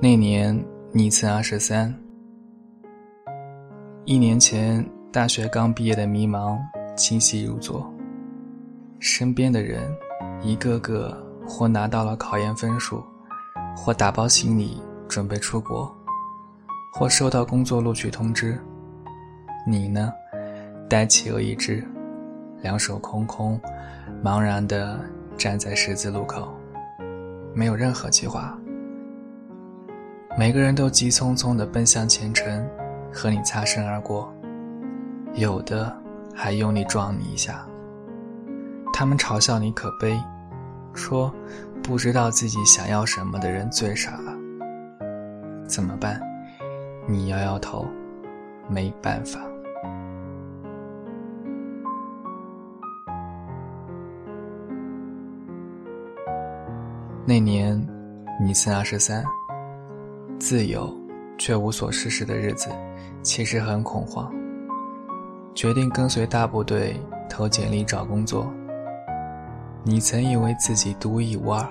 那年你才二十三，一年前大学刚毕业的迷茫清晰如昨。身边的人一个个或拿到了考研分数，或打包行李准备出国，或收到工作录取通知。你呢，呆企鹅一只，两手空空，茫然地站在十字路口，没有任何计划。每个人都急匆匆地奔向前程，和你擦身而过，有的还用力撞你一下。他们嘲笑你可悲，说不知道自己想要什么的人最傻了。怎么办？你摇摇头，没办法。那年，你才二十三。自由，却无所事事的日子，其实很恐慌。决定跟随大部队投简历找工作。你曾以为自己独一无二，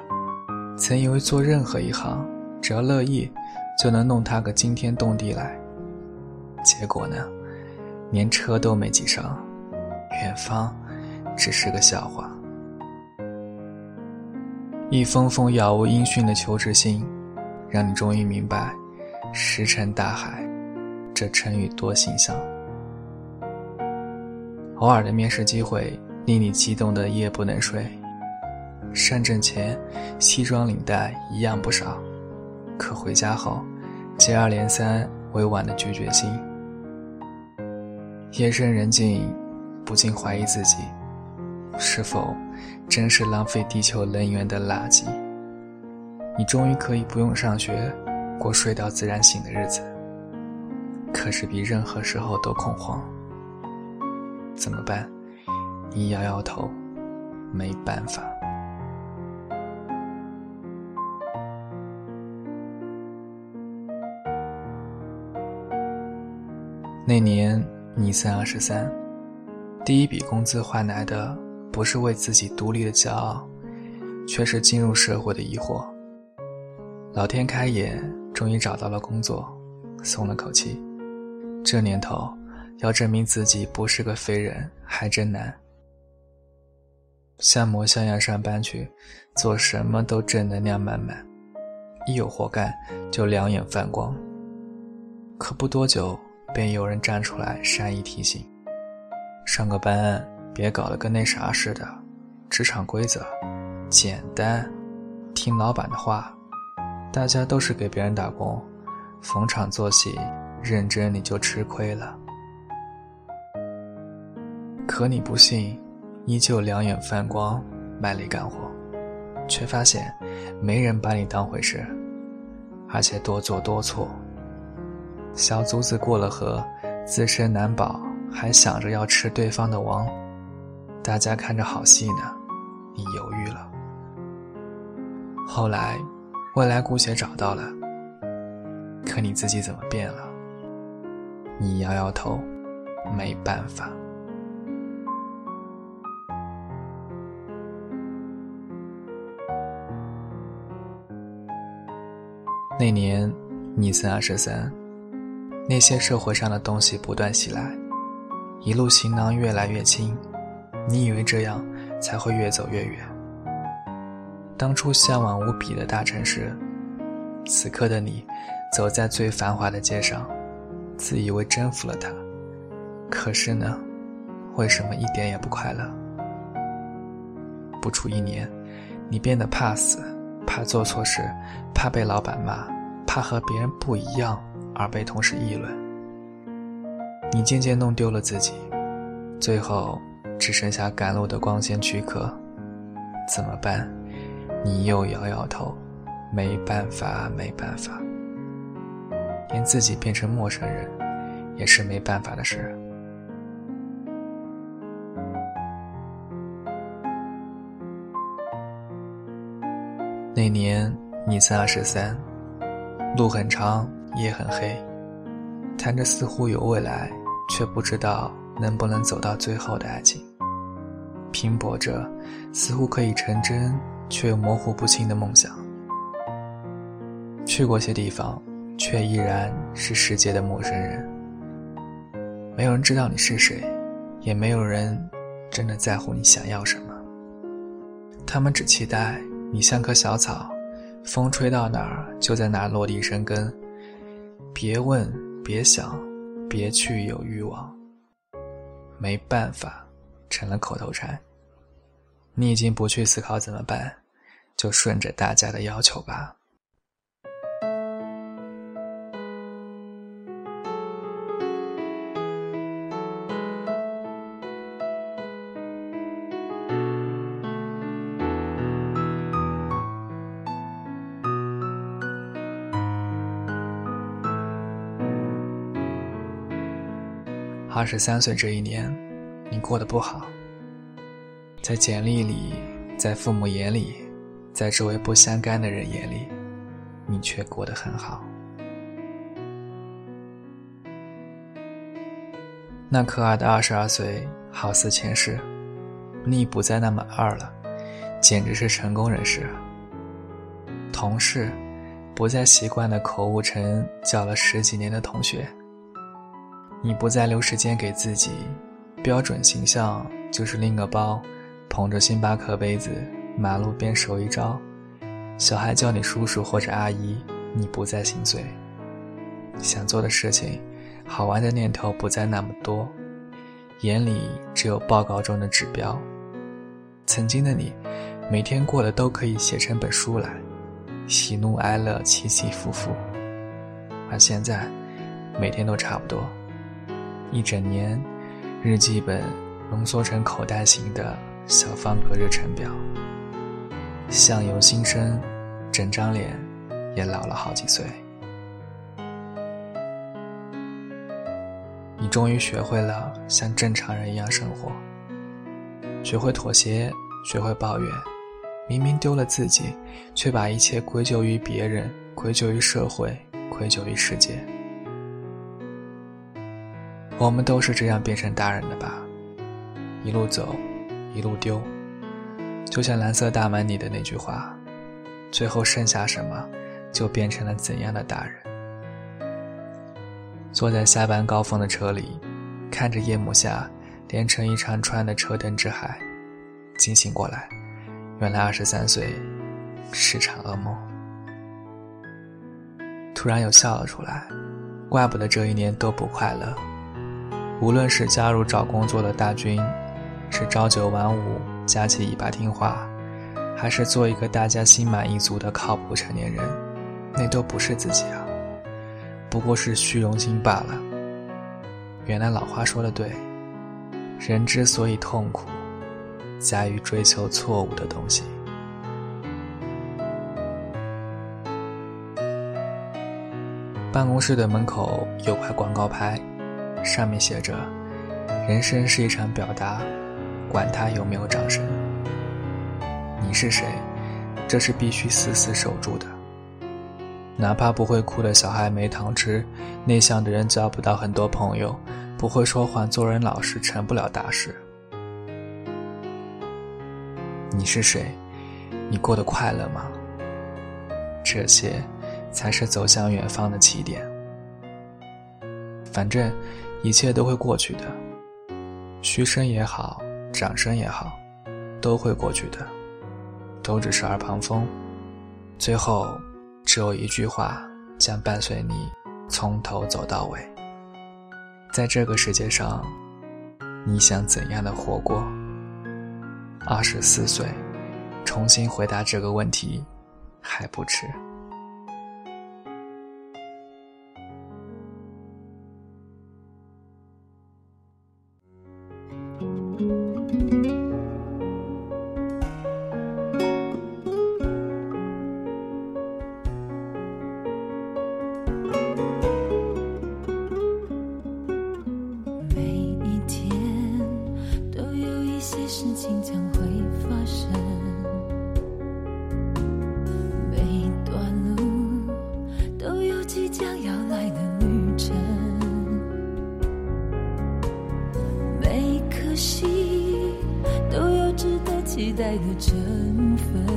曾以为做任何一行，只要乐意，就能弄他个惊天动地来。结果呢，连车都没挤上，远方只是个笑话。一封封杳无音讯的求职信。让你终于明白，“石沉大海”这成语多形象。偶尔的面试机会令你激动的夜不能睡，上阵前西装领带一样不少，可回家后接二连三委婉的拒绝信。夜深人静，不禁怀疑自己，是否真是浪费地球能源的垃圾。你终于可以不用上学，过睡到自然醒的日子。可是比任何时候都恐慌，怎么办？你摇摇头，没办法。那年你才二十三，第一笔工资换来的不是为自己独立的骄傲，却是进入社会的疑惑。老天开眼，终于找到了工作，松了口气。这年头，要证明自己不是个废人还真难。像模像样上班去，做什么都正能量满满，一有活干就两眼放光。可不多久，便有人站出来善意提醒：上个班别搞得跟那啥似的。职场规则简单，听老板的话。大家都是给别人打工，逢场作戏，认真你就吃亏了。可你不信，依旧两眼放光，卖力干活，却发现没人把你当回事，而且多做多错。小卒子过了河，自身难保，还想着要吃对方的王，大家看着好戏呢，你犹豫了。后来。未来姑且找到了，可你自己怎么变了？你摇摇头，没办法。那年你才二十三，那些社会上的东西不断袭来，一路行囊越来越轻，你以为这样才会越走越远。当初向往无比的大城市，此刻的你，走在最繁华的街上，自以为征服了它。可是呢，为什么一点也不快乐？不出一年，你变得怕死，怕做错事，怕被老板骂，怕和别人不一样而被同事议论。你渐渐弄丢了自己，最后只剩下赶路的光鲜躯壳，怎么办？你又摇摇头，没办法，没办法，连自己变成陌生人，也是没办法的事。那年你才二十三，路很长，夜很黑，谈着似乎有未来，却不知道能不能走到最后的爱情，拼搏着，似乎可以成真。却有模糊不清的梦想，去过些地方，却依然是世界的陌生人。没有人知道你是谁，也没有人真的在乎你想要什么。他们只期待你像棵小草，风吹到哪儿就在哪儿落地生根。别问，别想，别去有欲望。没办法，成了口头禅。你已经不去思考怎么办，就顺着大家的要求吧。二十三岁这一年，你过得不好。在简历里，在父母眼里，在周围不相干的人眼里，你却过得很好。那可爱的二十二岁，好似前世，你不再那么二了，简直是成功人士。同事，不再习惯的口误成叫了十几年的同学。你不再留时间给自己，标准形象就是拎个包，捧着星巴克杯子，马路边手一招，小孩叫你叔叔或者阿姨，你不再心碎。想做的事情，好玩的念头不再那么多，眼里只有报告中的指标。曾经的你，每天过的都可以写成本书来，喜怒哀乐起起伏伏，而现在，每天都差不多。一整年，日记本浓缩成口袋型的小方格日程表。相由心生，整张脸也老了好几岁。你终于学会了像正常人一样生活，学会妥协，学会抱怨。明明丢了自己，却把一切归咎于别人，归咎于社会，归咎于世界。我们都是这样变成大人的吧，一路走，一路丢，就像蓝色大门里的那句话，最后剩下什么，就变成了怎样的大人。坐在下班高峰的车里，看着夜幕下连成一长串的车灯之海，惊醒过来，原来二十三岁是场噩梦。突然又笑了出来，怪不得这一年都不快乐。无论是加入找工作的大军，是朝九晚五、夹起尾巴听话，还是做一个大家心满意足的靠谱成年人，那都不是自己啊，不过是虚荣心罢了。原来老话说的对，人之所以痛苦，在于追求错误的东西。办公室的门口有块广告牌。上面写着：“人生是一场表达，管他有没有掌声。你是谁？这是必须死死守住的。哪怕不会哭的小孩没糖吃，内向的人交不到很多朋友，不会说谎做人老实成不了大事。你是谁？你过得快乐吗？这些，才是走向远方的起点。反正。”一切都会过去的，嘘声也好，掌声也好，都会过去的，都只是耳旁风。最后，只有一句话将伴随你从头走到尾。在这个世界上，你想怎样的活过？二十四岁，重新回答这个问题，还不迟。事情将会发生。每段路都有即将要来的旅程。每颗心都有值得期待的成分。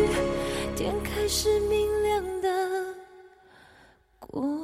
是明亮的光。